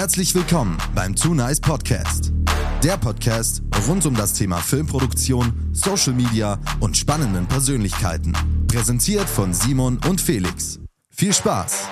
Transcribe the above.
Herzlich willkommen beim Too Nice Podcast. Der Podcast rund um das Thema Filmproduktion, Social Media und spannenden Persönlichkeiten. Präsentiert von Simon und Felix. Viel Spaß!